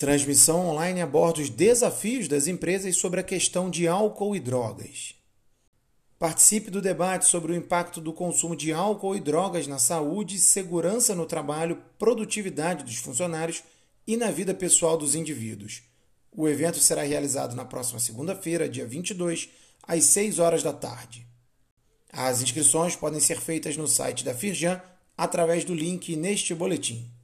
Transmissão online aborda os desafios das empresas sobre a questão de álcool e drogas. Participe do debate sobre o impacto do consumo de álcool e drogas na saúde, segurança no trabalho, produtividade dos funcionários e na vida pessoal dos indivíduos. O evento será realizado na próxima segunda-feira, dia 22, às 6 horas da tarde. As inscrições podem ser feitas no site da Firjan através do link neste boletim.